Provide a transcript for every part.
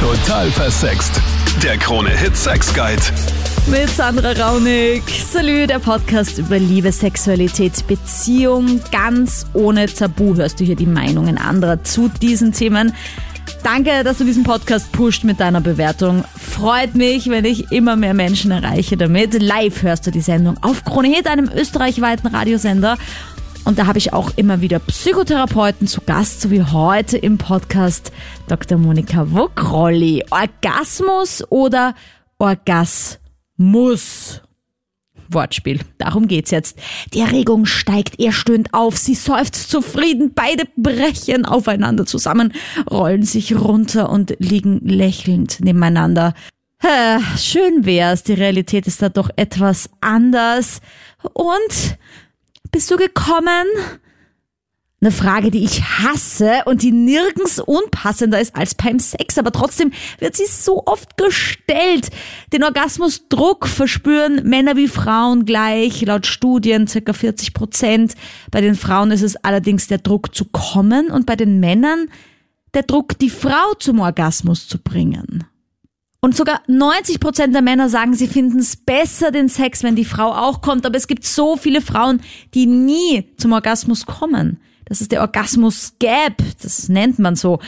Total versext. Der Krone-Hit Sex Guide. Mit Sandra Raunig. Salü, der Podcast über Liebe, Sexualität, Beziehung. Ganz ohne Tabu hörst du hier die Meinungen anderer zu diesen Themen. Danke, dass du diesen Podcast pusht mit deiner Bewertung. Freut mich, wenn ich immer mehr Menschen erreiche damit. Live hörst du die Sendung auf Krone Hit, einem österreichweiten Radiosender. Und da habe ich auch immer wieder Psychotherapeuten zu Gast, so wie heute im Podcast Dr. Monika Wokrolli. Orgasmus oder Orgasmus? Wortspiel. Darum geht's jetzt. Die Erregung steigt, er stöhnt auf, sie seufzt zufrieden, beide brechen aufeinander zusammen, rollen sich runter und liegen lächelnd nebeneinander. Schön wär's, die Realität ist da doch etwas anders. Und bist du gekommen? Eine Frage, die ich hasse und die nirgends unpassender ist als beim Sex, aber trotzdem wird sie so oft gestellt. Den Orgasmusdruck verspüren Männer wie Frauen gleich, laut Studien circa 40 Prozent. Bei den Frauen ist es allerdings der Druck zu kommen und bei den Männern der Druck, die Frau zum Orgasmus zu bringen. Und sogar 90 Prozent der Männer sagen, sie finden es besser, den Sex, wenn die Frau auch kommt. Aber es gibt so viele Frauen, die nie zum Orgasmus kommen. Das ist der Orgasmus-Gap. Das nennt man so.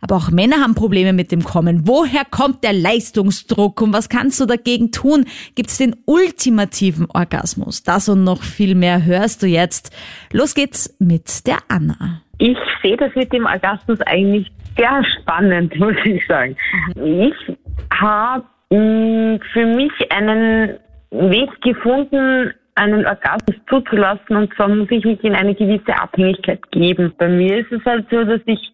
Aber auch Männer haben Probleme mit dem Kommen. Woher kommt der Leistungsdruck und was kannst du dagegen tun? Gibt es den ultimativen Orgasmus? Das und noch viel mehr hörst du jetzt. Los geht's mit der Anna. Ich sehe das mit dem Orgasmus eigentlich sehr spannend, muss ich sagen. Ich habe mm, für mich einen Weg gefunden, einen Orgasmus zuzulassen und zwar muss ich mich in eine gewisse Abhängigkeit geben. Bei mir ist es halt so, dass ich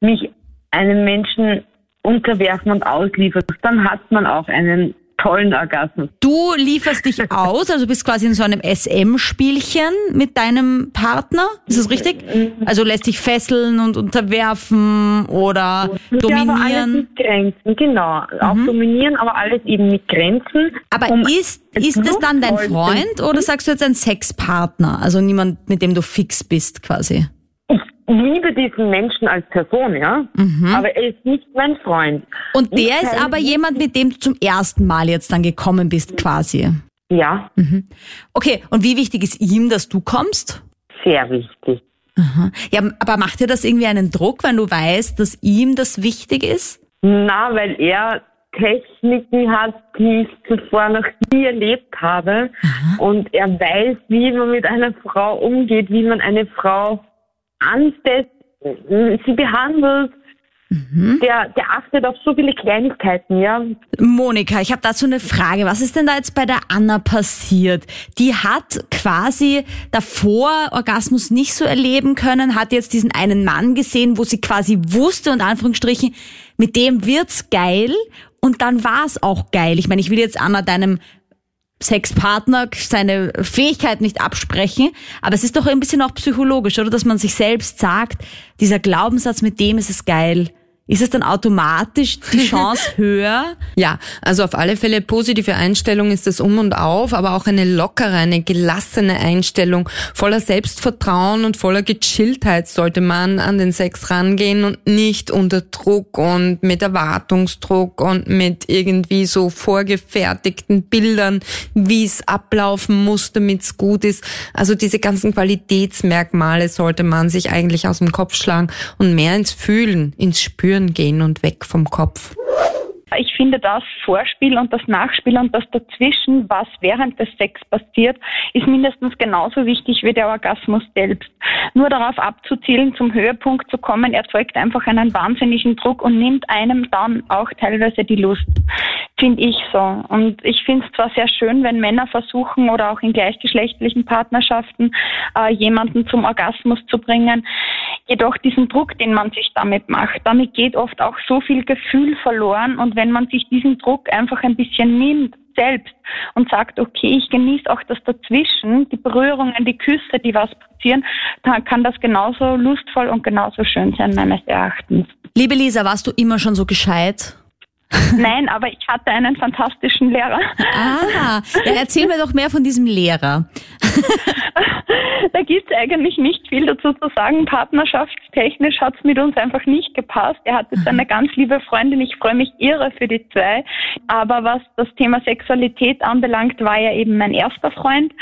mich einem Menschen unterwerfen und ausliefern. Dann hat man auch einen tollen Orgasmus. Du lieferst dich aus, also bist quasi in so einem SM-Spielchen mit deinem Partner, ist das richtig? Also lässt dich fesseln und unterwerfen oder dominieren? Ja, aber alles mit Grenzen, genau. Mhm. Auch dominieren, aber alles eben mit Grenzen. Aber um ist, ist es dann dein Freund oder sagst du jetzt ein Sexpartner? Also niemand, mit dem du fix bist quasi? Liebe diesen Menschen als Person, ja, mhm. aber er ist nicht mein Freund. Und der ich ist aber jemand, mit dem du zum ersten Mal jetzt dann gekommen bist, quasi. Ja. Mhm. Okay, und wie wichtig ist ihm, dass du kommst? Sehr wichtig. Aha. Ja, aber macht dir das irgendwie einen Druck, wenn du weißt, dass ihm das wichtig ist? Na, weil er Techniken hat, die ich zuvor noch nie erlebt habe. Aha. Und er weiß, wie man mit einer Frau umgeht, wie man eine Frau ansetzt, sie behandelt. Mhm. Der, der achtet auf so viele Kleinigkeiten, ja. Monika, ich habe dazu eine Frage. Was ist denn da jetzt bei der Anna passiert? Die hat quasi davor Orgasmus nicht so erleben können, hat jetzt diesen einen Mann gesehen, wo sie quasi wusste, und Anführungsstrichen, mit dem wird's geil. Und dann war's auch geil. Ich meine, ich will jetzt Anna deinem Sexpartner seine Fähigkeit nicht absprechen, aber es ist doch ein bisschen auch psychologisch, oder? Dass man sich selbst sagt, dieser Glaubenssatz, mit dem ist es geil, ist es dann automatisch die Chance höher? ja, also auf alle Fälle positive Einstellung ist das um und auf, aber auch eine lockere, eine gelassene Einstellung, voller Selbstvertrauen und voller Gechilltheit sollte man an den Sex rangehen und nicht unter Druck und mit Erwartungsdruck und mit irgendwie so vorgefertigten Bildern, wie es ablaufen muss, damit es gut ist. Also diese ganzen Qualitätsmerkmale sollte man sich eigentlich aus dem Kopf schlagen und mehr ins Fühlen, ins Spüren Spüren gehen und weg vom Kopf. Ich finde das Vorspiel und das Nachspiel und das dazwischen, was während des Sex passiert, ist mindestens genauso wichtig wie der Orgasmus selbst. Nur darauf abzuzielen, zum Höhepunkt zu kommen, erzeugt einfach einen wahnsinnigen Druck und nimmt einem dann auch teilweise die Lust, finde ich so. Und ich finde es zwar sehr schön, wenn Männer versuchen oder auch in gleichgeschlechtlichen Partnerschaften äh, jemanden zum Orgasmus zu bringen, jedoch diesen Druck, den man sich damit macht, damit geht oft auch so viel Gefühl verloren und wenn man sich diesen Druck einfach ein bisschen nimmt, selbst und sagt, okay, ich genieße auch das dazwischen, die Berührungen, die Küsse, die was passieren, dann kann das genauso lustvoll und genauso schön sein, meines Erachtens. Liebe Lisa, warst du immer schon so gescheit? Nein, aber ich hatte einen fantastischen Lehrer. Ah, ja, erzähl mir doch mehr von diesem Lehrer. da gibt es eigentlich nicht viel dazu zu sagen. Partnerschaftstechnisch hat es mit uns einfach nicht gepasst. Er hat jetzt eine ganz liebe Freundin. Ich freue mich irre für die zwei. Aber was das Thema Sexualität anbelangt, war er eben mein erster Freund.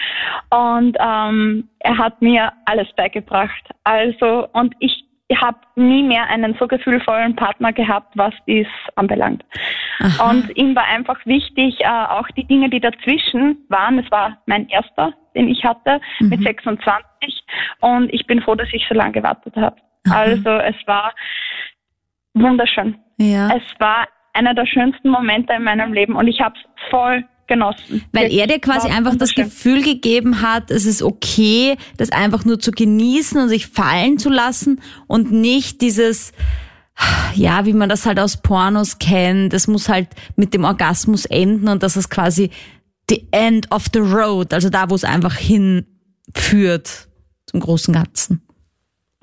Und ähm, er hat mir alles beigebracht. Also, und ich habe nie mehr einen so gefühlvollen Partner gehabt, was dies anbelangt. Aha. Und ihm war einfach wichtig, äh, auch die Dinge, die dazwischen waren. Es war mein erster, den ich hatte, mhm. mit 26. Und ich bin froh, dass ich so lange gewartet habe. Also es war wunderschön. Ja. Es war einer der schönsten Momente in meinem Leben und ich habe es voll genossen. Weil er dir quasi einfach das Gefühl gegeben hat, es ist okay, das einfach nur zu genießen und sich fallen zu lassen und nicht dieses, ja, wie man das halt aus Pornos kennt, es muss halt mit dem Orgasmus enden und das ist quasi the end of the road, also da, wo es einfach hinführt zum großen Ganzen.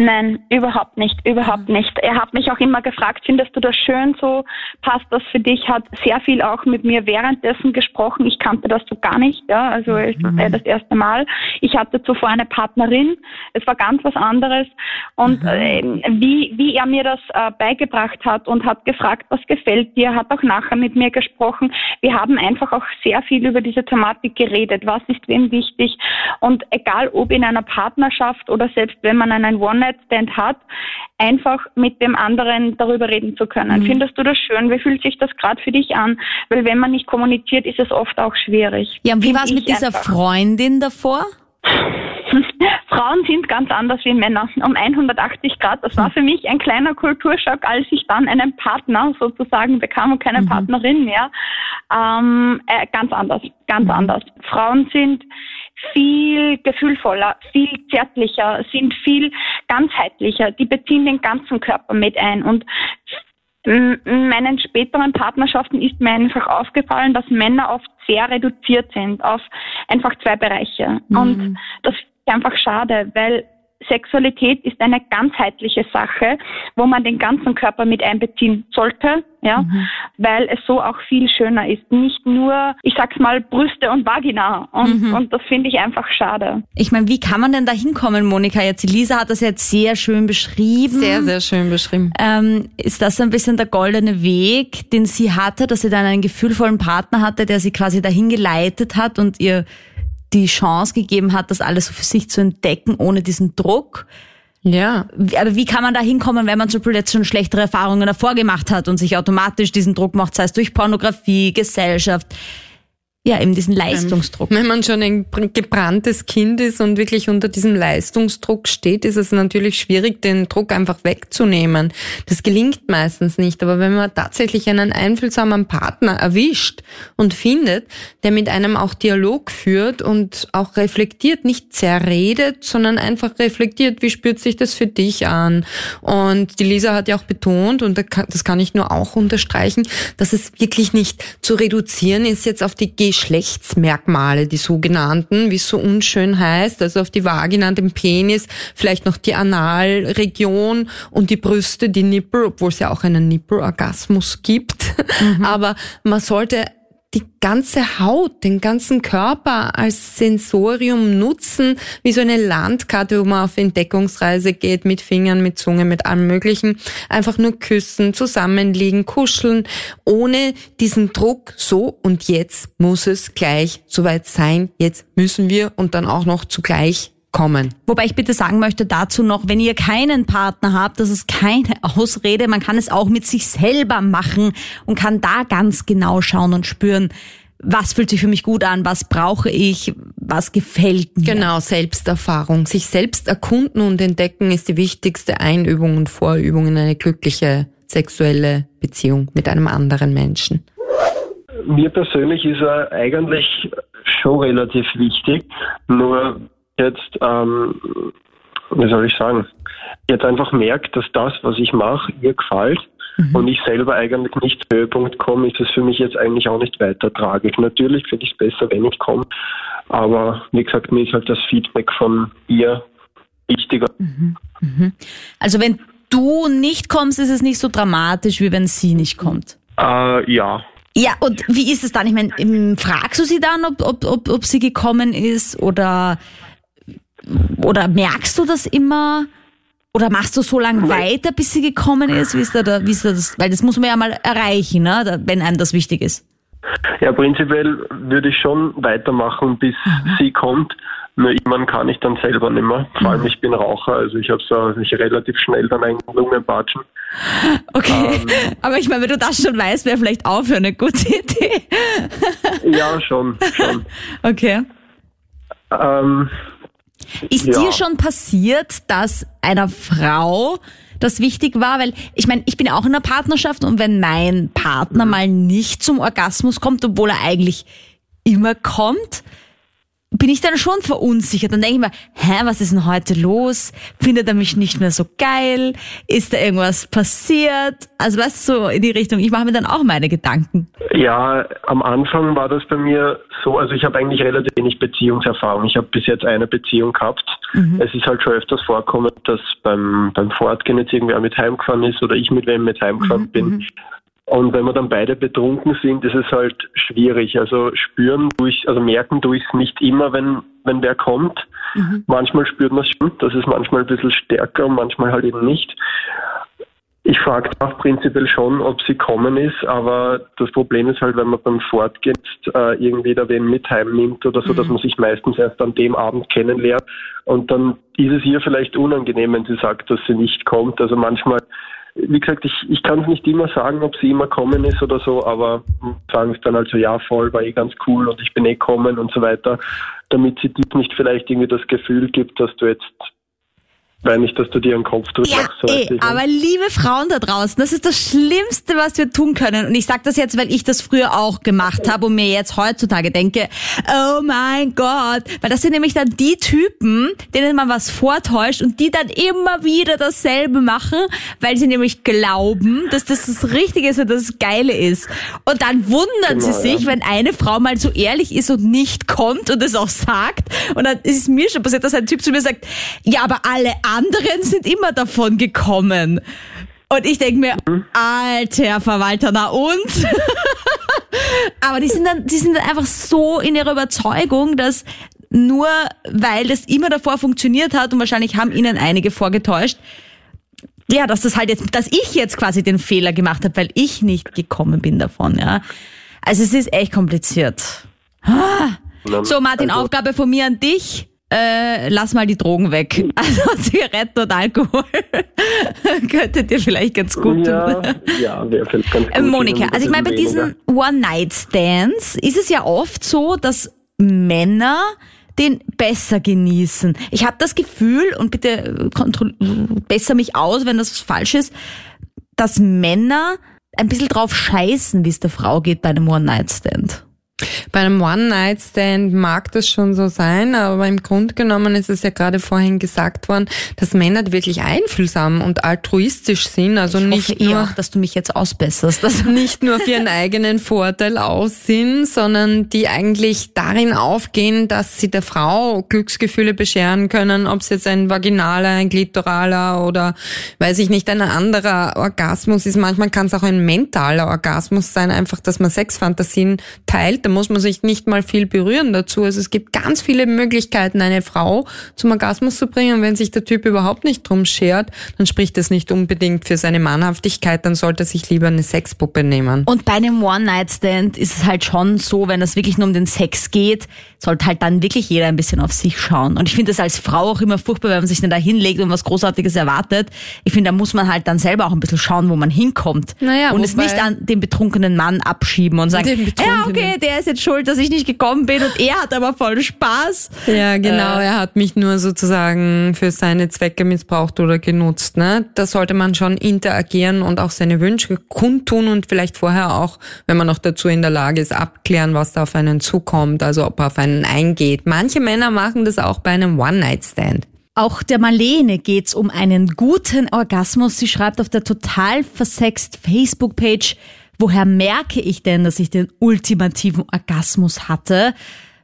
Nein, überhaupt nicht, überhaupt mhm. nicht. Er hat mich auch immer gefragt, findest du das schön so? Passt das für dich? Hat sehr viel auch mit mir währenddessen gesprochen. Ich kannte das so gar nicht, ja. Also es mhm. war das erste Mal. Ich hatte zuvor eine Partnerin. Es war ganz was anderes. Und mhm. äh, wie, wie er mir das äh, beigebracht hat und hat gefragt, was gefällt dir, hat auch nachher mit mir gesprochen. Wir haben einfach auch sehr viel über diese Thematik geredet. Was ist wem wichtig? Und egal ob in einer Partnerschaft oder selbst wenn man einen One One-Night-Stand hat, einfach mit dem anderen darüber reden zu können. Mhm. Findest du das schön? Wie fühlt sich das gerade für dich an? Weil wenn man nicht kommuniziert, ist es oft auch schwierig. Ja, und wie war es mit dieser einfach. Freundin davor? Frauen sind ganz anders wie Männer, um 180 Grad. Das war hm. für mich ein kleiner Kulturschock, als ich dann einen Partner sozusagen bekam und keine mhm. Partnerin mehr. Ähm, äh, ganz anders, ganz mhm. anders. Frauen sind viel gefühlvoller, viel zärtlicher, sind viel ganzheitlicher. Die beziehen den ganzen Körper mit ein und in meinen späteren Partnerschaften ist mir einfach aufgefallen, dass Männer oft sehr reduziert sind auf einfach zwei Bereiche. Mhm. Und das ist einfach schade, weil Sexualität ist eine ganzheitliche Sache, wo man den ganzen Körper mit einbeziehen sollte, ja, mhm. weil es so auch viel schöner ist. Nicht nur, ich sag's mal, Brüste und Vagina. Und, mhm. und das finde ich einfach schade. Ich meine, wie kann man denn da hinkommen, Monika? Jetzt, Lisa hat das jetzt sehr schön beschrieben. Sehr, sehr schön beschrieben. Ähm, ist das ein bisschen der goldene Weg, den sie hatte, dass sie dann einen gefühlvollen Partner hatte, der sie quasi dahin geleitet hat und ihr die Chance gegeben hat, das alles für sich zu entdecken, ohne diesen Druck. Ja. Aber wie kann man da hinkommen, wenn man zum Beispiel jetzt schon schlechtere Erfahrungen davor gemacht hat und sich automatisch diesen Druck macht, sei es durch Pornografie, Gesellschaft? Ja, eben diesen Leistungsdruck. Wenn man schon ein gebranntes Kind ist und wirklich unter diesem Leistungsdruck steht, ist es natürlich schwierig, den Druck einfach wegzunehmen. Das gelingt meistens nicht. Aber wenn man tatsächlich einen einfühlsamen Partner erwischt und findet, der mit einem auch Dialog führt und auch reflektiert, nicht zerredet, sondern einfach reflektiert, wie spürt sich das für dich an? Und die Lisa hat ja auch betont, und das kann ich nur auch unterstreichen, dass es wirklich nicht zu reduzieren ist jetzt auf die Geschlechtsmerkmale, die sogenannten, wie es so unschön heißt, also auf die Vagina, den Penis, vielleicht noch die Analregion und die Brüste, die Nippel, obwohl es ja auch einen Nippelorgasmus gibt. Mhm. Aber man sollte die ganze Haut, den ganzen Körper als Sensorium nutzen, wie so eine Landkarte, wo man auf Entdeckungsreise geht, mit Fingern, mit Zunge, mit allem Möglichen. Einfach nur küssen, zusammenliegen, kuscheln, ohne diesen Druck, so und jetzt muss es gleich soweit sein, jetzt müssen wir und dann auch noch zugleich kommen. Wobei ich bitte sagen möchte dazu noch, wenn ihr keinen Partner habt, das ist keine Ausrede, man kann es auch mit sich selber machen und kann da ganz genau schauen und spüren, was fühlt sich für mich gut an, was brauche ich, was gefällt mir. Genau, Selbsterfahrung. Sich selbst erkunden und entdecken ist die wichtigste Einübung und Vorübung in eine glückliche sexuelle Beziehung mit einem anderen Menschen. Mir persönlich ist er eigentlich schon relativ wichtig, nur jetzt, ähm, wie soll ich sagen, jetzt einfach merkt, dass das, was ich mache, ihr gefällt mhm. und ich selber eigentlich nicht zum Höhepunkt komme, ist es für mich jetzt eigentlich auch nicht weiter tragisch. Natürlich finde ich es besser, wenn ich komme, aber wie gesagt, mir ist halt das Feedback von ihr wichtiger. Mhm. Mhm. Also wenn du nicht kommst, ist es nicht so dramatisch, wie wenn sie nicht kommt. Äh, ja. Ja, und wie ist es dann? Ich meine, ähm, fragst du sie dann, ob, ob, ob, ob sie gekommen ist oder, oder merkst du das immer? Oder machst du so lange weiter, bis sie gekommen ist? Wie ist da, da, wie ist da das? Weil das muss man ja mal erreichen, ne? wenn einem das wichtig ist. Ja, prinzipiell würde ich schon weitermachen, bis Mhm. sie kommt. Nur irgendwann kann ich dann selber nicht mehr. Vor Mhm. allem, ich bin Raucher, also ich habe so ich relativ schnell dann einen Lungenpatschen. Okay, Ähm. aber ich meine, wenn du das schon weißt, wäre vielleicht aufhören eine gute Idee. Ja, schon, schon. Okay. Ähm, Ist Ja. dir schon passiert, dass einer Frau das wichtig war? Weil ich meine, ich bin auch in einer Partnerschaft und wenn mein Partner Mhm. mal nicht zum Orgasmus kommt, obwohl er eigentlich immer kommt, bin ich dann schon verunsichert. Dann denke ich mir, hä, was ist denn heute los? Findet er mich nicht mehr so geil? Ist da irgendwas passiert? Also weißt du, so in die Richtung. Ich mache mir dann auch meine Gedanken. ja, am Anfang war das bei mir so, also ich habe eigentlich relativ wenig Beziehungserfahrung. Ich habe bis jetzt eine Beziehung gehabt. Es ist halt schon öfters vorkommen, dass beim, beim Fortgehen jetzt irgendwer mit heimgefahren ist oder ich mit wem mit heimgefahren bin. Und wenn wir dann beide betrunken sind, ist es halt schwierig. Also spüren durch, also merken durch es nicht immer, wenn, wenn wer kommt. Manchmal spürt man es schon, das ist manchmal ein bisschen stärker und manchmal halt eben nicht. Ich frage auch prinzipiell schon, ob sie kommen ist, aber das Problem ist halt, wenn man beim Fortgehen äh, irgendwie da wen mit heimnimmt oder so, dass man sich meistens erst an dem Abend kennenlernt und dann ist es ihr vielleicht unangenehm, wenn sie sagt, dass sie nicht kommt. Also manchmal, wie gesagt, ich, ich kann es nicht immer sagen, ob sie immer kommen ist oder so, aber sagen es dann also ja voll, war eh ganz cool und ich bin eh kommen und so weiter, damit sie nicht vielleicht irgendwie das Gefühl gibt, dass du jetzt weil nicht, dass du dir einen Kopf drückst. Ja, so weiß eh, aber liebe Frauen da draußen, das ist das Schlimmste, was wir tun können. Und ich sage das jetzt, weil ich das früher auch gemacht habe und mir jetzt heutzutage denke, oh mein Gott. Weil das sind nämlich dann die Typen, denen man was vortäuscht und die dann immer wieder dasselbe machen, weil sie nämlich glauben, dass das das Richtige ist und das Geile ist. Und dann wundern sie Genau, sich, ja. wenn eine Frau mal so ehrlich ist und nicht kommt und es auch sagt. Und dann ist es mir schon passiert, dass ein Typ zu mir sagt, ja, aber alle anderen sind immer davon gekommen. Und ich denke mir, alter Verwalter, na und? aber die sind dann, die sind dann einfach so in ihrer Überzeugung, dass nur weil das immer davor funktioniert hat und wahrscheinlich haben ihnen einige vorgetäuscht, ja, dass das halt jetzt, dass ich jetzt quasi den Fehler gemacht habe, weil ich nicht gekommen bin davon, ja. Also es ist echt kompliziert. So, Martin, Also- Aufgabe von mir an dich. Äh, lass mal die Drogen weg. Also Zigaretten und Alkohol. Könnte dir vielleicht ganz gut Ja, tun. ja, wäre vielleicht ganz gut. Äh, Monika, also ich ein meine, bei diesen One-Night-Stands ist es ja oft so, dass Männer den besser genießen. Ich habe das Gefühl, und bitte äh, besser mich aus, wenn das falsch ist, dass Männer ein bisschen drauf scheißen, wie es der Frau geht bei einem One-Night-Stand. Bei einem One-Night-Stand mag das schon so sein, aber im Grunde genommen ist es ja gerade vorhin gesagt worden, dass Männer wirklich einfühlsam und altruistisch sind, also Ich nicht nur auch, dass du mich jetzt ausbesserst. Das nicht nur für ihren eigenen Vorteil aus sind, sondern die eigentlich darin aufgehen, dass sie der Frau Glücksgefühle bescheren können, ob es jetzt ein vaginaler, ein glitoraler oder weiß ich nicht, ein anderer Orgasmus ist. Manchmal kann es auch ein mentaler Orgasmus sein, einfach, dass man Sexfantasien teilt. Da muss man sich nicht mal viel berühren dazu. Also es gibt ganz viele Möglichkeiten, eine Frau zum Orgasmus zu bringen. Und wenn sich der Typ überhaupt nicht drum schert, dann spricht das nicht unbedingt für seine Mannhaftigkeit, dann sollte er sich lieber eine Sexpuppe nehmen. Und bei einem One-Night-Stand ist es halt schon so, wenn es wirklich nur um den Sex geht, sollte halt dann wirklich jeder ein bisschen auf sich schauen. Und ich finde das als Frau auch immer furchtbar, wenn man sich dann da hinlegt und was Großartiges erwartet. Ich finde, da muss man halt dann selber auch ein bisschen schauen, wo man hinkommt. Naja, und es nicht an den betrunkenen Mann abschieben und sagen, ja, okay, der ist jetzt schuld, dass ich nicht gekommen bin und er hat aber voll Spaß. Ja, genau. er hat mich nur sozusagen für seine Zwecke missbraucht oder genutzt. Ne? Da sollte man schon interagieren und auch seine Wünsche kundtun und vielleicht vorher auch, wenn man noch dazu in der Lage ist, abklären, was da auf einen zukommt, also ob er auf einen eingeht. Manche Männer machen das auch bei einem One-Night-Stand. Auch der Marlene geht's um einen guten Orgasmus. Sie schreibt auf der total versext Facebook-Page, woher merke ich denn, dass ich den ultimativen Orgasmus hatte?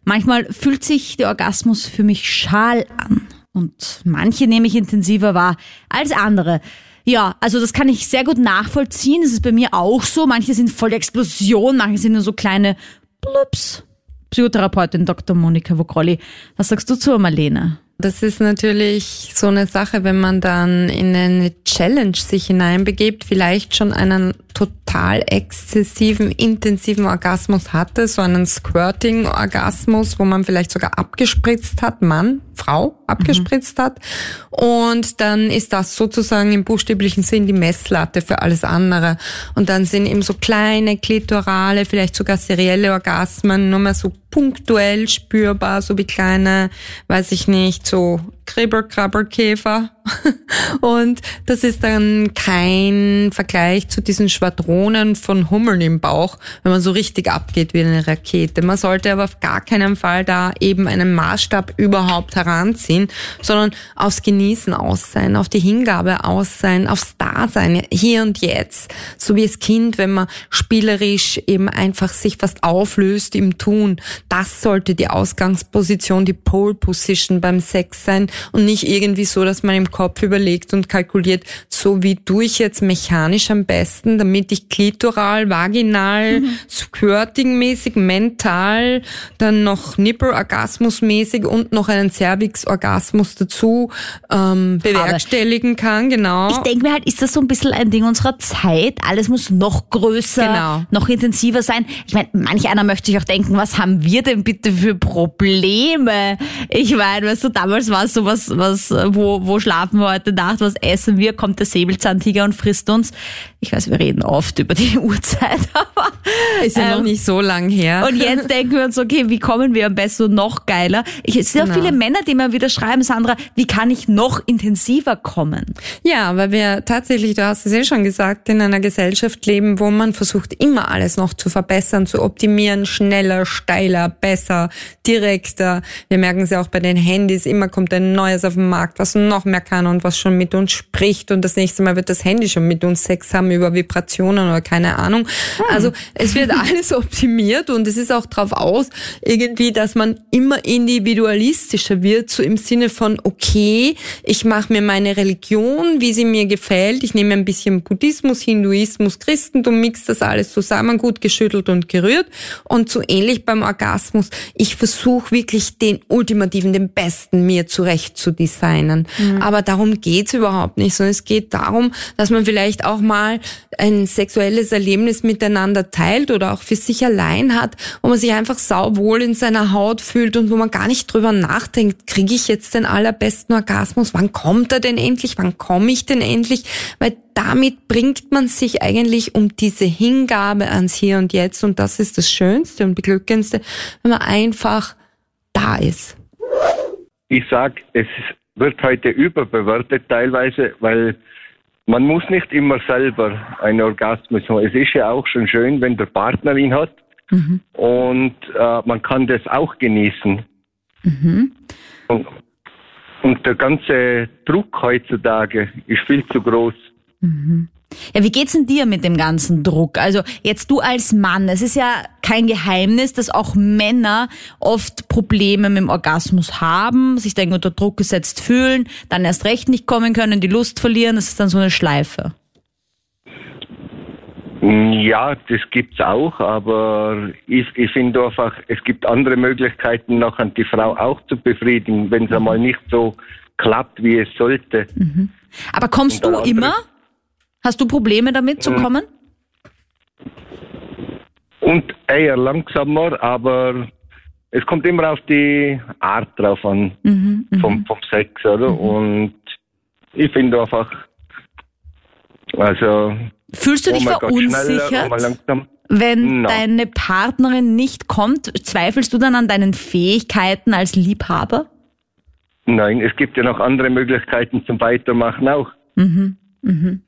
Manchmal fühlt sich der Orgasmus für mich schal an und manche nehme ich intensiver wahr als andere. Ja, also das kann ich sehr gut nachvollziehen. Das ist bei mir auch so. Manche sind voll Explosion, manche sind nur so kleine Blups. Psychotherapeutin Dr. Monika Vogrolli. Was sagst du zu Marlene? Das ist natürlich so eine Sache, wenn man dann in eine Challenge sich hineinbegibt, vielleicht schon einen total exzessiven, intensiven Orgasmus hatte, so einen Squirting-Orgasmus, wo man vielleicht sogar abgespritzt hat, Mann, Frau abgespritzt mhm. hat. Und dann ist das sozusagen im buchstäblichen Sinn die Messlatte für alles andere. Und dann sind eben so kleine klitorale, vielleicht sogar serielle Orgasmen nur mehr so punktuell spürbar, so wie kleine, weiß ich nicht, so Kribber, Krabberkäfer. Und das ist dann kein Vergleich zu diesen Schwadronen von Hummeln im Bauch, wenn man so richtig abgeht wie eine Rakete. Man sollte aber auf gar keinen Fall da eben einen Maßstab überhaupt heranziehen, sondern aufs Genießen aus sein, auf die Hingabe aus sein, aufs Dasein, hier und jetzt. So wie das Kind, wenn man spielerisch eben einfach sich fast auflöst im Tun. Das sollte die Ausgangsposition, die Pole Position beim Sex sein und nicht irgendwie so, dass man im Kopf überlegt und kalkuliert, so wie tue ich jetzt mechanisch am besten, damit ich klitoral, vaginal, mhm. squirting-mäßig, mental, dann noch Nipple-Orgasmus-mäßig und noch einen Cervix-Orgasmus dazu ähm, bewerkstelligen kann, genau. Ich denke mir halt, ist das so ein bisschen ein Ding unserer Zeit? Alles muss noch größer, genau. noch intensiver sein. Ich meine, manch einer möchte sich auch denken, was haben wir denn bitte für Probleme? Ich meine, weißt du, damals war es so was, was, wo, wo schlafen wir heute Nacht, was essen wir, kommt der Säbelzahntiger und frisst uns. Ich weiß, wir reden oft über die Uhrzeit, aber. Ist ja ähm, noch nicht so lang her. Und jetzt denken wir uns, okay, wie kommen wir am besten noch geiler? Ich sehe genau. auch viele Männer, die mir wieder schreiben, Sandra, wie kann ich noch intensiver kommen? Ja, weil wir tatsächlich, du hast es eh schon gesagt, in einer Gesellschaft leben, wo man versucht, immer alles noch zu verbessern, zu optimieren, schneller, steiler, besser, direkter. Wir merken es ja auch bei den Handys, immer kommt ein Neues auf den Markt, was noch mehr kann und was schon mit uns spricht und das nächste Mal wird das Handy schon mit uns Sex haben über Vibrationen oder keine Ahnung. Hm. Also es wird alles optimiert und es ist auch drauf aus, irgendwie, dass man immer individualistischer wird, so im Sinne von, okay, ich mache mir meine Religion, wie sie mir gefällt, ich nehme ein bisschen Buddhismus, Hinduismus, Christentum, mix das alles zusammen, gut geschüttelt und gerührt und so ähnlich beim Orgasmus. Ich versuche wirklich den ultimativen, den besten mir zurecht zu designen. Mhm. Aber darum geht's überhaupt nicht, sondern es geht darum, dass man vielleicht auch mal ein sexuelles Erlebnis miteinander teilt oder auch für sich allein hat, wo man sich einfach sauwohl in seiner Haut fühlt und wo man gar nicht drüber nachdenkt, kriege ich jetzt den allerbesten Orgasmus, wann kommt er denn endlich, wann komme ich denn endlich, weil damit bringt man sich eigentlich um diese Hingabe ans Hier und Jetzt und das ist das Schönste und Beglückendste, wenn man einfach da ist. Ich sag, es wird heute überbewertet teilweise, weil man muss nicht immer selber einen Orgasmus haben. Es ist ja auch schon schön, wenn der Partner ihn hat mhm. und äh, man kann das auch genießen. Mhm. Und, und, der ganze Druck heutzutage ist viel zu groß. Mhm. Ja, wie geht's denn dir mit dem ganzen Druck? Also jetzt du als Mann, es ist ja kein Geheimnis, dass auch Männer oft Probleme mit dem Orgasmus haben, sich dann unter Druck gesetzt fühlen, dann erst recht nicht kommen können, die Lust verlieren, das ist dann so eine Schleife. Ja, das gibt's auch, aber ich, ich finde einfach, es gibt andere Möglichkeiten, nachher die Frau auch zu befriedigen, wenn es mhm. einmal nicht so klappt, wie es sollte. Mhm. Aber kommst du immer? Hast du Probleme damit zu hm. kommen? Und eher langsamer, aber es kommt immer auf die Art drauf an, mhm, mhm. vom, vom Sex, oder? Mhm. Und ich finde einfach, also. Fühlst du dich verunsichert? Wenn no. deine Partnerin nicht kommt, zweifelst du dann an deinen Fähigkeiten als Liebhaber? Nein, es gibt ja noch andere Möglichkeiten zum Weitermachen auch. Mhm. Mhm.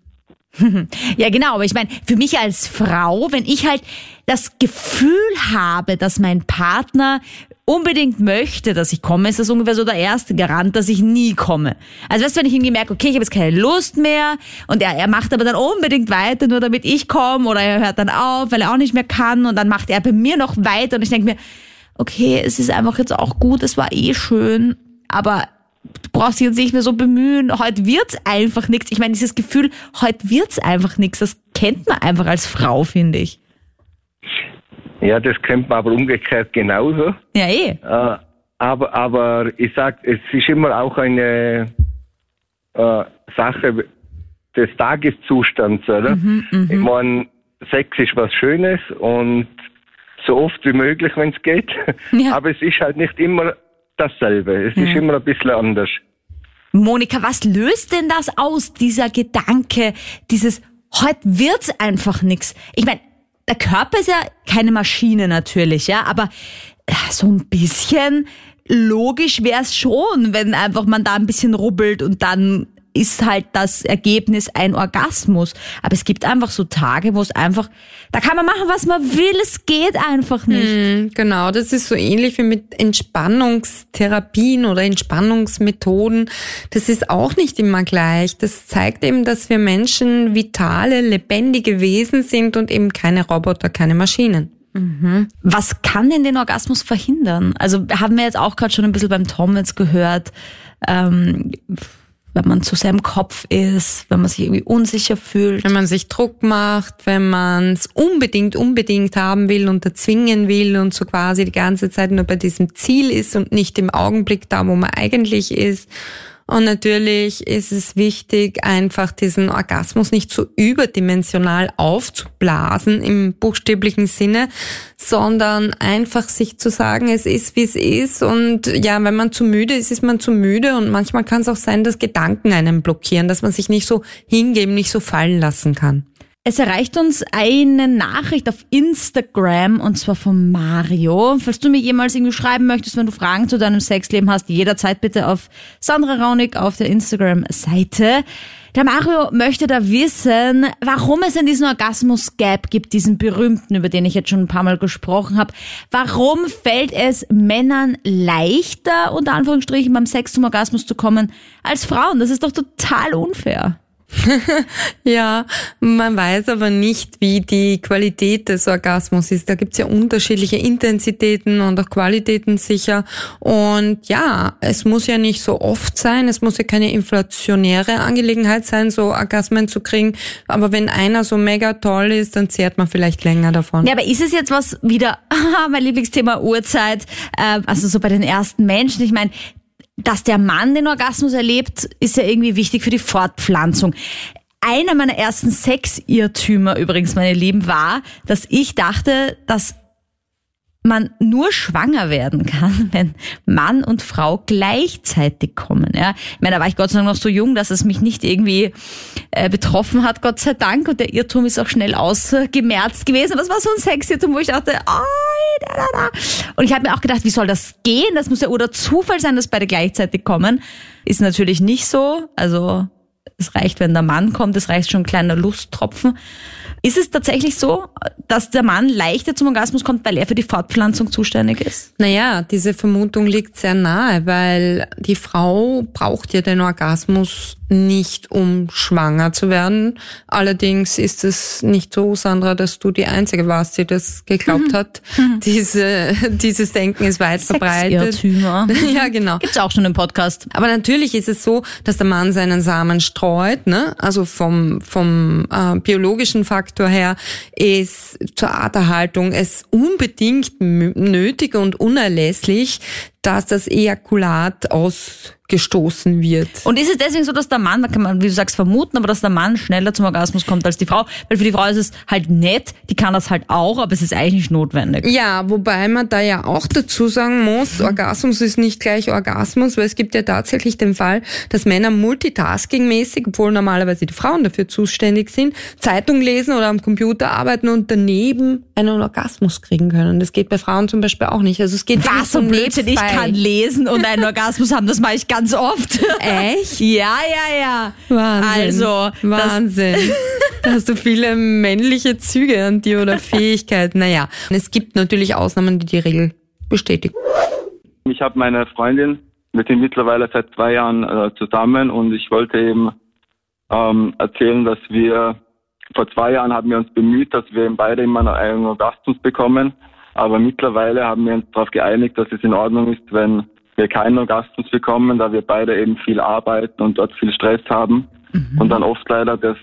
Ja, genau, aber ich meine, für mich als Frau, wenn ich halt das Gefühl habe, dass mein Partner unbedingt möchte, dass ich komme, ist das ungefähr so der erste Garant, dass ich nie komme. Also weißt du, wenn ich irgendwie merke, okay, ich habe jetzt keine Lust mehr und er, er macht aber dann unbedingt weiter, nur damit ich komme oder er hört dann auf, weil er auch nicht mehr kann und dann macht er bei mir noch weiter und ich denke mir, okay, es ist einfach jetzt auch gut, es war eh schön, aber du brauchst dich jetzt nicht mehr so bemühen, heute wird's einfach nichts. Ich meine, dieses Gefühl, heute wird's einfach nichts, das kennt man einfach als Frau, finde ich. Ja, das kennt man aber umgekehrt genauso. Ja, eh. Äh, aber, aber ich sag, es ist immer auch eine äh, Sache des Tageszustands, oder? Mhm, ich meine, Sex ist was Schönes und so oft wie möglich, wenn es geht. Ja. Aber es ist halt nicht immer dasselbe. Es ist immer ein bisschen anders. Monika, was löst denn das aus, dieser Gedanke, dieses, heute wird's einfach nix? Ich meine, der Körper ist ja keine Maschine natürlich, ja, aber äh, so ein bisschen logisch wär's schon, wenn einfach man da ein bisschen rubbelt und dann ist halt das Ergebnis ein Orgasmus. Aber es gibt einfach so Tage, wo es einfach, da kann man machen, was man will, es geht einfach nicht. Mhm, Genau, das ist so ähnlich wie mit Entspannungstherapien oder Entspannungsmethoden. Das ist auch nicht immer gleich. Das zeigt eben, dass wir Menschen vitale, lebendige Wesen sind und eben keine Roboter, keine Maschinen. Was kann denn den Orgasmus verhindern? Also haben wir jetzt auch gerade schon ein bisschen beim Tom jetzt gehört, ähm, wenn man zu sehr im Kopf ist, wenn man sich irgendwie unsicher fühlt. Wenn man sich Druck macht, wenn man es unbedingt, unbedingt haben will und erzwingen will und so quasi die ganze Zeit nur bei diesem Ziel ist und nicht im Augenblick da, wo man eigentlich ist. Und natürlich ist es wichtig, einfach diesen Orgasmus nicht so überdimensional aufzublasen im buchstäblichen Sinne, sondern einfach sich zu sagen, es ist, wie es ist. Und ja, wenn man zu müde ist, ist man zu müde. Und manchmal kann es auch sein, dass Gedanken einen blockieren, dass man sich nicht so hingeben, nicht so fallen lassen kann. Es erreicht uns eine Nachricht auf Instagram und zwar von Mario. Falls du mir jemals irgendwie schreiben möchtest, wenn du Fragen zu deinem Sexleben hast, jederzeit bitte auf Sandra Raunig auf der Instagram-Seite. Der Mario möchte da wissen, warum es denn diesen Orgasmus-Gap gibt, diesen berühmten, über den ich jetzt schon ein paar Mal gesprochen habe. Warum fällt es Männern leichter, unter Anführungsstrichen, beim Sex zum Orgasmus zu kommen, als Frauen? Das ist doch total unfair. Ja, man weiß aber nicht, wie die Qualität des Orgasmus ist. Da gibt's ja unterschiedliche Intensitäten und auch Qualitäten sicher. Und ja, es muss ja nicht so oft sein, es muss ja keine inflationäre Angelegenheit sein, so Orgasmen zu kriegen. Aber wenn einer so mega toll ist, dann zehrt man vielleicht länger davon. Ja, aber ist es jetzt was wieder, mein Lieblingsthema Uhrzeit, äh, also so bei den ersten Menschen, ich meine, dass der Mann den Orgasmus erlebt, ist ja irgendwie wichtig für die Fortpflanzung. Einer meiner ersten Sexirrtümer übrigens, meine Lieben, war, dass ich dachte, dass man nur schwanger werden kann, wenn Mann und Frau gleichzeitig kommen. Ja, ich meine, da war ich Gott sei Dank noch so jung, dass es mich nicht irgendwie äh, betroffen hat, Gott sei Dank. Und der Irrtum ist auch schnell ausgemerzt gewesen. Aber es war so ein Sexirrtum, wo ich dachte, oh, da, da, da. Und ich habe mir auch gedacht, wie soll das gehen? Das muss ja oder Zufall sein, dass beide gleichzeitig kommen. Ist natürlich nicht so. Also es reicht, wenn der Mann kommt, es reicht schon ein kleiner Lusttropfen. Ist es tatsächlich so, dass der Mann leichter zum Orgasmus kommt, weil er für die Fortpflanzung zuständig ist? Naja, diese Vermutung liegt sehr nahe, weil die Frau braucht ja den Orgasmus nicht, um schwanger zu werden. Allerdings ist es nicht so, Sandra, dass du die Einzige warst, die das geglaubt hat. Diese, dieses Denken ist weit verbreitet. Ja, genau. Gibt's auch schon im Podcast. Aber natürlich ist es so, dass der Mann seinen Samen streut, ne? Also vom vom äh, biologischen Faktor her ist zur Arterhaltung es unbedingt nötig und unerlässlich, dass das Ejakulat ausgestoßen wird. Und ist es deswegen so, dass der Mann, da kann man, wie du sagst, vermuten, aber dass der Mann schneller zum Orgasmus kommt als die Frau? Weil für die Frau ist es halt nett, die kann das halt auch, aber es ist eigentlich nicht notwendig. Ja, wobei man da ja auch dazu sagen muss, Orgasmus ist nicht gleich Orgasmus, weil es gibt ja tatsächlich den Fall, dass Männer multitaskingmäßig, obwohl normalerweise die Frauen dafür zuständig sind, Zeitung lesen oder am Computer arbeiten und daneben einen Orgasmus kriegen können. Das geht bei Frauen zum Beispiel auch nicht. Also es geht Was von Blödsinn, ich. Kann lesen und einen Orgasmus haben, das mache ich ganz oft. Echt? Ja, ja, ja. Wahnsinn. Also, Wahnsinn. da hast du viele männliche Züge an dir oder Fähigkeiten. Naja, es gibt natürlich Ausnahmen, die die Regel bestätigen. Ich habe meine Freundin, wir sind mittlerweile seit zwei Jahren äh, zusammen und ich wollte eben ähm, erzählen, dass wir vor zwei Jahren haben wir uns bemüht, dass wir beide immer einen Orgasmus bekommen, aber mittlerweile haben wir uns darauf geeinigt, dass es in Ordnung ist, wenn wir keinen Orgasmus bekommen, da wir beide eben viel arbeiten und dort viel Stress haben und dann oft leider das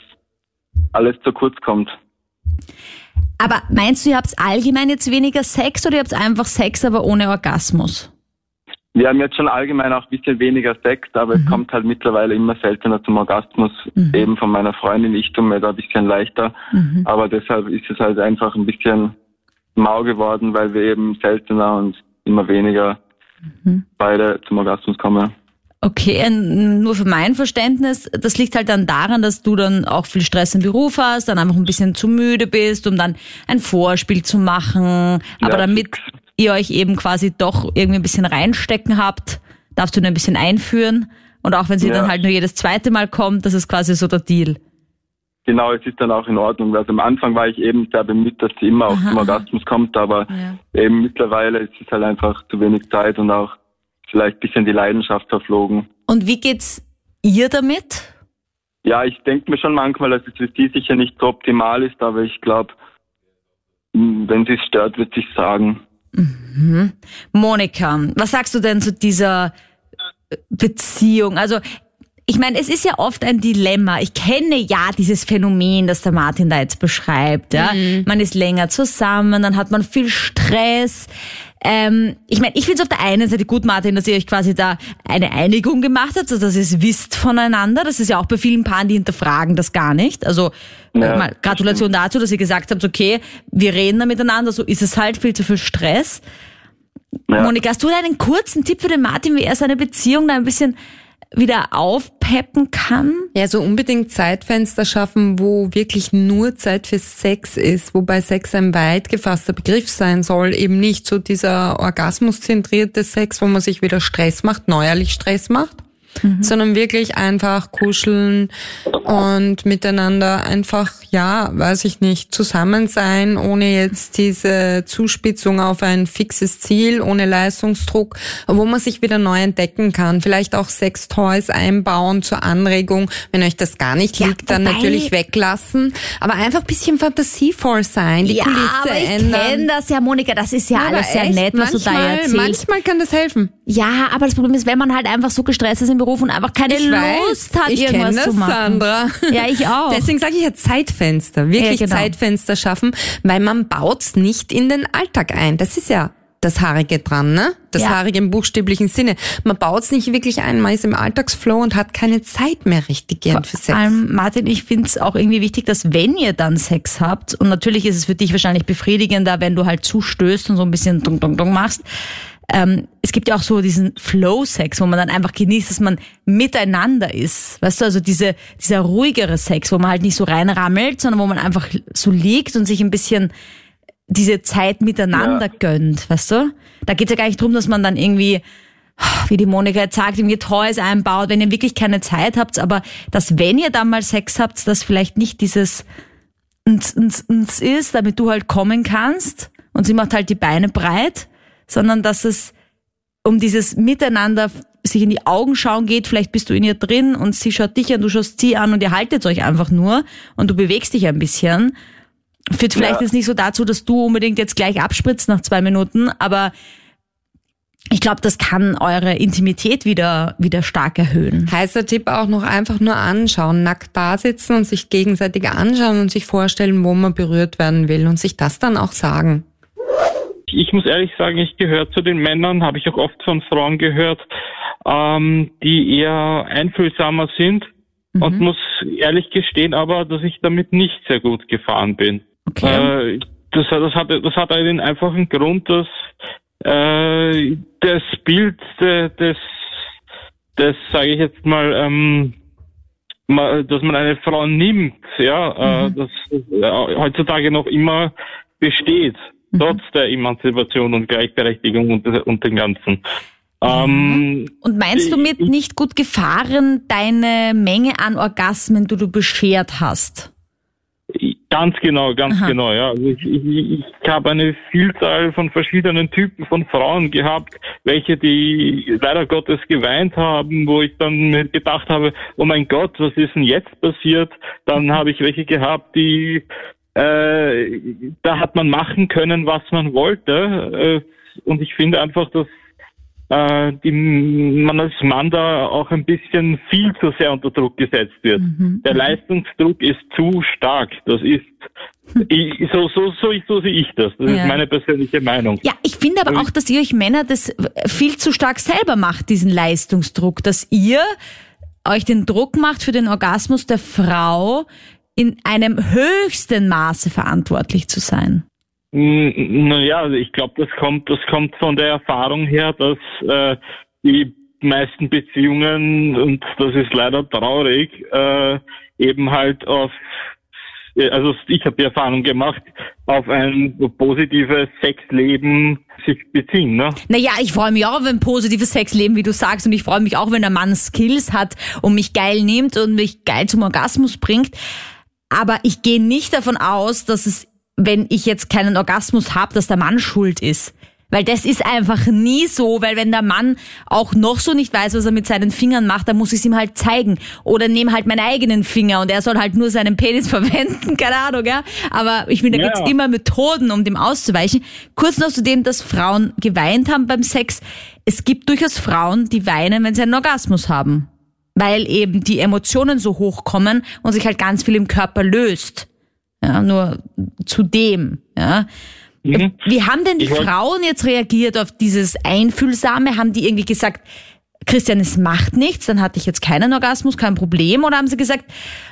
alles zu kurz kommt. Aber meinst du, ihr habt allgemein jetzt weniger Sex oder ihr habt einfach Sex, aber ohne Orgasmus? Wir haben jetzt schon allgemein auch ein bisschen weniger Sex, aber es kommt halt mittlerweile immer seltener zum Orgasmus, eben von meiner Freundin. Ich tue mir da ein bisschen leichter, aber deshalb ist es halt einfach ein bisschen mau geworden, weil wir eben seltener und immer weniger beide zum Orgasmus kommen. Okay, nur für mein Verständnis, das liegt halt dann daran, dass du dann auch viel Stress im Beruf hast, dann einfach ein bisschen zu müde bist, um dann ein Vorspiel zu machen. Aber Ja, damit ihr euch eben quasi doch irgendwie ein bisschen reinstecken habt, darfst du nur ein bisschen einführen. Und auch wenn sie Ja. dann halt nur jedes zweite Mal kommt, das ist quasi so der Deal. Genau, es ist dann auch in Ordnung. Also am Anfang war ich eben sehr bemüht, dass sie immer auch zum Orgasmus kommt, aber eben mittlerweile ist es halt einfach zu wenig Zeit und auch vielleicht ein bisschen die Leidenschaft verflogen. Und wie geht's ihr damit? Ja, ich denke mir schon manchmal, dass es für sie sicher nicht so optimal ist, aber ich glaube, wenn sie es stört, wird sie es sagen. Monika, was sagst du denn zu dieser äh, Beziehung? Also, ich meine, es ist ja oft ein Dilemma. Ich kenne ja dieses Phänomen, das der Martin da jetzt beschreibt. Ja? Man ist länger zusammen, dann hat man viel Stress. Ähm, ich meine, ich finde es auf der einen Seite gut, Martin, dass ihr euch quasi da eine Einigung gemacht habt, also dass ihr es wisst voneinander. Das ist ja auch bei vielen Paaren, die hinterfragen das gar nicht. Also Ja, mal Gratulation dazu, dass ihr gesagt habt, okay, wir reden da miteinander, so ist es halt, viel zu viel Stress. Ja. Monika, hast du da einen kurzen Tipp für den Martin, wie er seine Beziehung da ein bisschen wieder aufpeppen kann? Ja, so unbedingt Zeitfenster schaffen, wo wirklich nur Zeit für Sex ist, wobei Sex ein weit gefasster Begriff sein soll, eben nicht so dieser orgasmuszentrierte Sex, wo man sich wieder Stress macht, neuerlich Stress macht, sondern wirklich einfach kuscheln und miteinander einfach, ja, weiß ich nicht, zusammen sein, ohne jetzt diese Zuspitzung auf ein fixes Ziel, ohne Leistungsdruck, wo man sich wieder neu entdecken kann. Vielleicht auch Sextoys einbauen zur Anregung. Wenn euch das gar nicht Ja, liegt, dann natürlich weglassen. Aber einfach ein bisschen fantasievoll sein, die ja, Kulisse aber ich ändern. kenne das ja, Monika. Das ist ja, Ja, alles sehr echt, nett, was du da manchmal- erzählst. Manchmal kann das helfen. Ja, aber das Problem ist, wenn man halt einfach so gestresst ist im Beruf und einfach keine Ich Lust weiß, hat, ich irgendwas das, zu machen. Sandra. Ja, ich auch. Deswegen sage ich ja Zeitfenster, wirklich Ja, genau. Zeitfenster schaffen, weil man baut's nicht in den Alltag ein. Das ist ja das Haarige dran, ne? Das Ja. Haarige im buchstäblichen Sinne. Man baut's nicht wirklich ein, man ist im Alltagsflow und hat keine Zeit mehr richtig gern für Sex. Allem, Martin, ich finde es auch irgendwie wichtig, dass wenn ihr dann Sex habt, und natürlich ist es für dich wahrscheinlich befriedigender, wenn du halt zustößt und so ein bisschen dung dung dung machst. Ähm, es gibt ja auch so diesen Flow-Sex, wo man dann einfach genießt, dass man miteinander ist. Weißt du, also diese, dieser ruhigere Sex, wo man halt nicht so reinrammelt, sondern wo man einfach so liegt und sich ein bisschen diese Zeit miteinander gönnt, weißt du? Da geht's ja gar nicht drum, dass man dann irgendwie, wie die Monika jetzt sagt, irgendwie Toys einbaut, wenn ihr wirklich keine Zeit habt, aber dass wenn ihr dann mal Sex habt, dass vielleicht nicht dieses ns, ns, ns ist, damit du halt kommen kannst und sie macht halt die Beine breit, sondern dass es um dieses Miteinander sich in die Augen schauen geht, vielleicht bist du in ihr drin und sie schaut dich an, du schaust sie an und ihr haltet euch einfach nur und du bewegst dich ein bisschen. Führt vielleicht Ja. jetzt nicht so dazu, dass du unbedingt jetzt gleich abspritzt nach zwei Minuten, aber ich glaube, das kann eure Intimität wieder, wieder stark erhöhen. Heißer Tipp auch noch einfach nur anschauen, nackt da sitzen und sich gegenseitig anschauen und sich vorstellen, wo man berührt werden will und sich das dann auch sagen. Ich muss ehrlich sagen, ich gehöre zu den Männern, habe ich auch oft von Frauen gehört, ähm, die eher einfühlsamer sind. Und muss ehrlich gestehen aber, dass ich damit nicht sehr gut gefahren bin. Okay. Äh, das, hat- das, hat, das hat einen einfachen Grund, dass äh, das Bild de- des, des sage ich jetzt mal, ähm, dass man eine Frau nimmt, ja, äh, das äh, heutzutage noch immer besteht, trotz der Emanzipation und Gleichberechtigung und, und dem Ganzen. Ähm, Und meinst du mit nicht gut gefahren deine Menge an Orgasmen, die du beschert hast? Ganz genau, ganz Aha. genau, ja. Also ich, ich, ich habe eine Vielzahl von verschiedenen Typen von Frauen gehabt, welche die leider Gottes geweint haben, wo ich dann gedacht habe, oh mein Gott, was ist denn jetzt passiert? Dann habe ich welche gehabt, die äh, da hat man machen können, was man wollte. Äh, und ich finde einfach, dass äh, die, man als Mann da auch ein bisschen viel zu sehr unter Druck gesetzt wird. Mhm. Der Leistungsdruck ist zu stark. Das ist ich, so, so, so, so sehe ich das. Das Ja. ist meine persönliche Meinung. Ja, ich finde aber auch, dass ihr euch Männer das viel zu stark selber macht, diesen Leistungsdruck, dass ihr euch den Druck macht für den Orgasmus der Frau in einem höchsten Maße verantwortlich zu sein. Naja, also ich glaube, das kommt, das kommt von der Erfahrung her, dass äh, die meisten Beziehungen, und das ist leider traurig, äh, eben halt auf, also ich habe die Erfahrung gemacht, auf ein positives Sexleben sich beziehen. Ne? Naja, ich freue mich auch auf ein positives Sexleben, wie du sagst, und ich freue mich auch, wenn der Mann Skills hat und mich geil nimmt und mich geil zum Orgasmus bringt. Aber ich gehe nicht davon aus, dass es, wenn ich jetzt keinen Orgasmus habe, dass der Mann schuld ist. Weil das ist einfach nie so, weil wenn der Mann auch noch so nicht weiß, was er mit seinen Fingern macht, dann muss ich es ihm halt zeigen. Oder nehme halt meinen eigenen Finger und er soll halt nur seinen Penis verwenden, keine Ahnung, ja. Aber ich finde, da Ja. gibt's immer Methoden, um dem auszuweichen. Kurz noch zu dem, dass Frauen geweint haben beim Sex. Es gibt durchaus Frauen, die weinen, wenn sie einen Orgasmus haben. Weil eben die Emotionen so hochkommen und sich halt ganz viel im Körper löst. Ja, nur zu dem, ja. Mhm. Wie haben denn die Ich Frauen jetzt reagiert auf dieses Einfühlsame? Haben die irgendwie gesagt, Christian, es macht nichts, dann hatte ich jetzt keinen Orgasmus, kein Problem? Oder haben sie gesagt,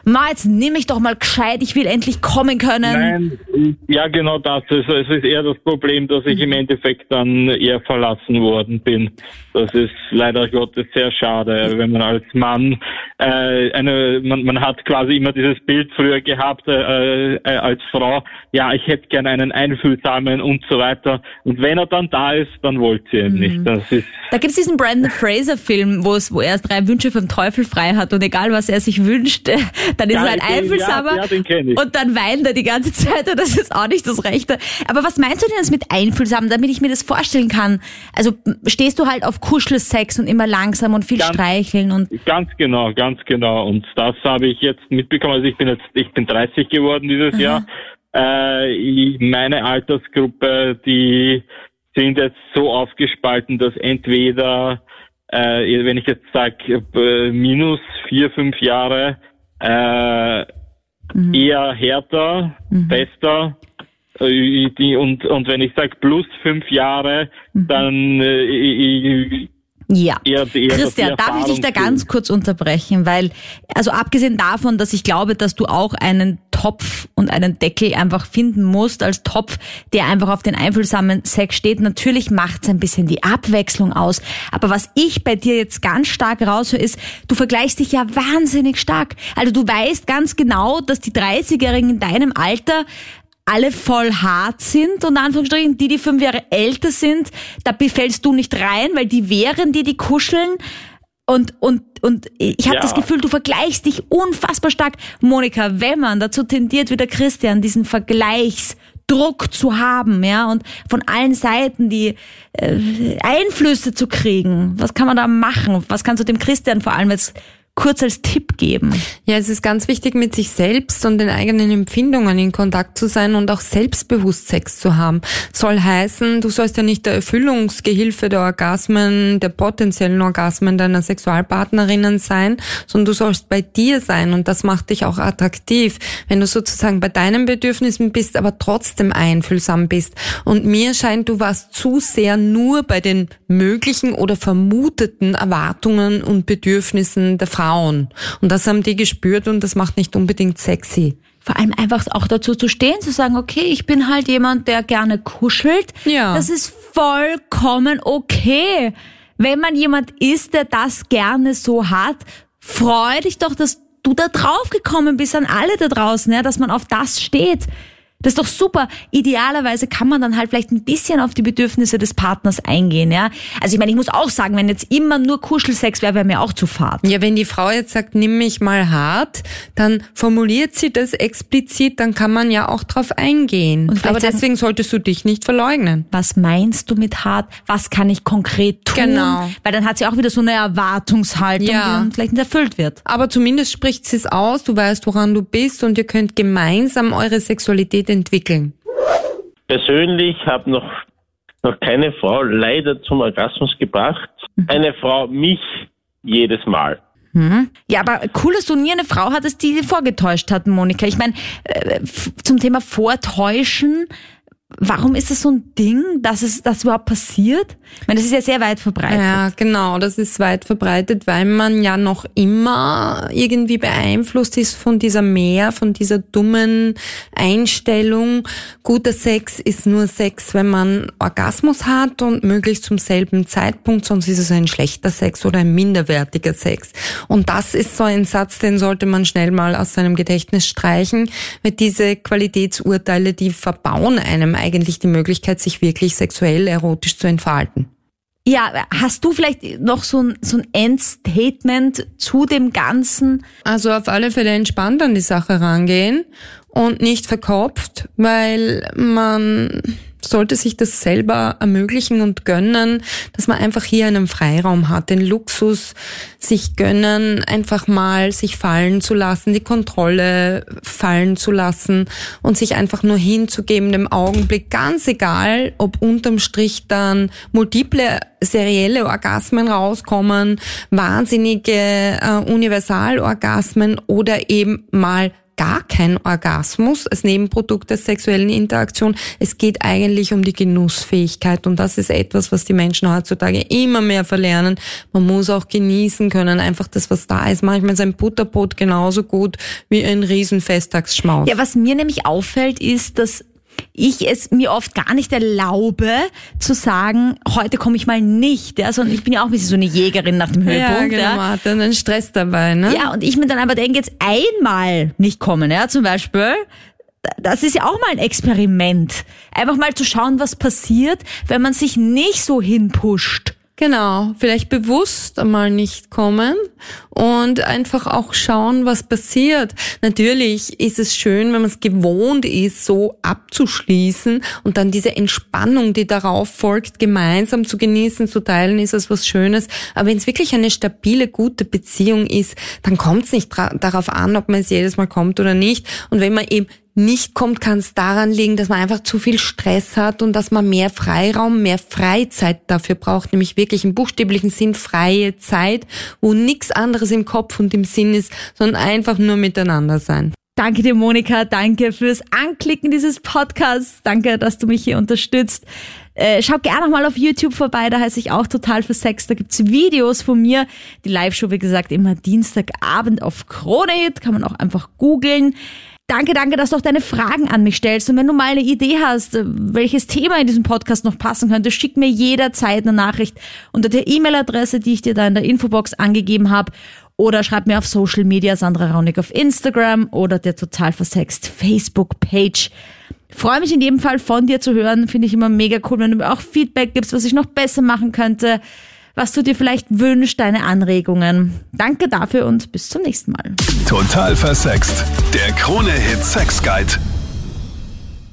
ma, jetzt nimm mich doch mal gescheit, ich will endlich kommen können? Nein, ja genau das. Also es ist eher das Problem, dass ich im Endeffekt dann eher verlassen worden bin. Das ist leider Gottes sehr schade, wenn man als Mann äh, eine, man, man hat quasi immer dieses Bild früher gehabt äh, äh, als Frau, ja, ich hätte gern einen einfühlsamen und so weiter. Und wenn er dann da ist, dann wollte sie ihn nicht. Das ist Da gibt's diesen Brandon Fraser Film, wo es, wo er drei Wünsche vom Teufel frei hat und egal was er sich wünscht, dann ist Ja, er ein Einfühlsamer ja, ja, den kenn ich. und dann weint er die ganze Zeit und das ist auch nicht das Rechte. Aber was meinst du denn jetzt mit Einfühlsam, damit ich mir das vorstellen kann? Also stehst du halt auf Kuschelsex und immer langsam und viel Ganz- streicheln und Ganz genau, ganz genau. Und das habe ich jetzt mitbekommen. Also ich bin jetzt, ich bin 30 geworden dieses Jahr. Äh, meine Altersgruppe, die sind jetzt so aufgespalten, dass entweder, äh, wenn ich jetzt sage, minus vier, fünf Jahre, äh, eher härter, fester, äh, die, und, und wenn ich sage plus fünf Jahre, dann äh, ja. eher, eher Christian, darf ich dich da ganz kurz unterbrechen? Weil, also abgesehen davon, dass ich glaube, dass du auch einen Topf und einen Deckel einfach finden musst als Topf, der einfach auf den einfühlsamen Sex steht. Natürlich macht's ein bisschen die Abwechslung aus. Aber was ich bei dir jetzt ganz stark raushöre, ist, du vergleichst dich ja wahnsinnig stark. Also du weißt ganz genau, dass die 30-Jährigen in deinem Alter alle voll hart sind und Anführungsstrichen, die, die fünf Jahre älter sind, da fällst du nicht rein, weil die wehren dir, die kuscheln. Und, und, und ich habe Ja. das Gefühl, du vergleichst dich unfassbar stark. Monika, wenn man dazu tendiert, wie der Christian, diesen Vergleichsdruck zu haben, ja, und von allen Seiten die äh, Einflüsse zu kriegen, was kann man da machen? Was kannst du dem Christian vor allem jetzt kurz als Tipp geben? Ja, es ist ganz wichtig, mit sich selbst und den eigenen Empfindungen in Kontakt zu sein und auch selbstbewusst Sex zu haben. Soll heißen, du sollst ja nicht der Erfüllungsgehilfe der Orgasmen, der potenziellen Orgasmen deiner Sexualpartnerinnen sein, sondern du sollst bei dir sein und das macht dich auch attraktiv, wenn du sozusagen bei deinen Bedürfnissen bist, aber trotzdem einfühlsam bist. Und mir scheint, du warst zu sehr nur bei den möglichen oder vermuteten Erwartungen und Bedürfnissen der Frauen. Und das haben die gespürt und das macht nicht unbedingt sexy. vor allem einfach auch dazu zu stehen, zu sagen, okay, ich bin halt jemand, der gerne kuschelt. Ja. Das ist vollkommen okay. Wenn man jemand ist, der das gerne so hat, freu dich doch, dass du da drauf gekommen bist an alle da draußen, ja, dass man auf das steht. Das ist doch super. Idealerweise kann man dann halt vielleicht ein bisschen auf die Bedürfnisse des Partners eingehen, ja. Also ich meine, ich muss auch sagen, wenn jetzt immer nur Kuschelsex wäre, wäre mir auch zu fad. Ja, wenn die Frau jetzt sagt, nimm mich mal hart, dann formuliert sie das explizit, dann kann man ja auch drauf eingehen. Aber sagen- deswegen solltest du dich nicht verleugnen. was meinst du mit hart? Was kann ich konkret tun? Genau. Weil dann hat sie auch wieder so eine Erwartungshaltung, Ja. die dann vielleicht nicht erfüllt wird. Aber zumindest spricht sie es aus, du weißt, woran du bist und ihr könnt gemeinsam eure Sexualität entwickeln. persönlich habe noch noch keine Frau leider zum Orgasmus gebracht. Eine Frau mich jedes Mal. Mhm. Ja, aber cool, dass du nie eine Frau hattest, die vorgetäuscht hat, Monika. Ich meine, äh, zum Thema Vortäuschen, warum ist das so ein Ding, dass es das überhaupt passiert? Ich meine, das ist ja sehr weit verbreitet. Ja, genau, das ist weit verbreitet, weil man ja noch immer irgendwie beeinflusst ist von dieser mehr, von dieser dummen Einstellung. Guter Sex ist nur Sex, wenn man Orgasmus hat und möglichst zum selben Zeitpunkt, sonst ist es ein schlechter Sex oder ein minderwertiger Sex. Und das ist so ein Satz, den sollte man schnell mal aus seinem Gedächtnis streichen, weil diese Qualitätsurteile, die verbauen einem eigentlich die Möglichkeit, sich wirklich sexuell erotisch zu entfalten. Ja, hast du vielleicht noch so ein, so ein Endstatement zu dem Ganzen? Also auf alle Fälle entspannt an die Sache rangehen und nicht verkopft, weil man sollte sich das selber ermöglichen und gönnen, dass man einfach hier einen Freiraum hat, den Luxus sich gönnen, einfach mal sich fallen zu lassen, die Kontrolle fallen zu lassen und sich einfach nur hinzugeben dem Augenblick, ganz egal, ob unterm Strich dann multiple serielle Orgasmen rauskommen, wahnsinnige äh, Universalorgasmen oder eben mal gar kein Orgasmus als Nebenprodukt der sexuellen Interaktion. Es geht eigentlich um die Genussfähigkeit und das ist etwas, was die Menschen heutzutage immer mehr verlernen. Man muss auch genießen können, einfach das, was da ist. Manchmal ist ein Butterbrot genauso gut wie ein riesen. Ja, was mir nämlich auffällt, ist, dass ich es mir oft gar nicht erlaube zu sagen, heute komme ich mal nicht, ja, sondern ich bin ja auch ein bisschen so eine Jägerin nach dem ja, Höhepunkt. genau, ja. man hat dann einen Stress dabei, ne? Ja, und ich mir dann aber denke, jetzt einmal nicht kommen, ja, zum Beispiel. Das ist ja auch mal ein Experiment. Einfach mal zu schauen, was passiert, wenn man sich nicht so hinpusht. Genau, vielleicht bewusst einmal nicht kommen und einfach auch schauen, was passiert. Natürlich ist es schön, wenn man es gewohnt ist, so abzuschließen und dann diese Entspannung, die darauf folgt, gemeinsam zu genießen, zu teilen, ist es was Schönes. Aber wenn es wirklich eine stabile, gute Beziehung ist, dann kommt es nicht darauf an, ob man es jedes Mal kommt oder nicht. Und wenn man eben nicht kommt, kann es daran liegen, dass man einfach zu viel Stress hat und dass man mehr Freiraum, mehr Freizeit dafür braucht, nämlich wirklich im buchstäblichen Sinn freie Zeit, wo nichts anderes im Kopf und im Sinn ist, sondern einfach nur miteinander sein. Danke dir, Monika. Danke fürs Anklicken dieses Podcasts. Danke, dass du mich hier unterstützt. Äh, schau gerne mal auf YouTube vorbei, da heiße ich auch total für Sex. Da gibt's Videos von mir. Die Live-Show, wie gesagt, immer Dienstagabend auf Krone. Kann man auch einfach googeln. Danke, danke, dass du auch deine Fragen an mich stellst. Und wenn du mal eine Idee hast, äh, welches Thema in diesem Podcast noch passen könnte, schick mir jederzeit eine Nachricht unter der E-Mail-Adresse, die ich dir da in der Infobox angegeben habe. Oder schreib mir auf Social Media Sandra Raunig auf Instagram oder der total versext Facebook-Page. Freue mich in jedem Fall von dir zu hören. Finde ich immer mega cool, wenn du mir auch Feedback gibst, was ich noch besser machen könnte, was du dir vielleicht wünschst, deine Anregungen. Danke dafür und bis zum nächsten Mal. Total versext. Der Krone-Hit Sex Guide.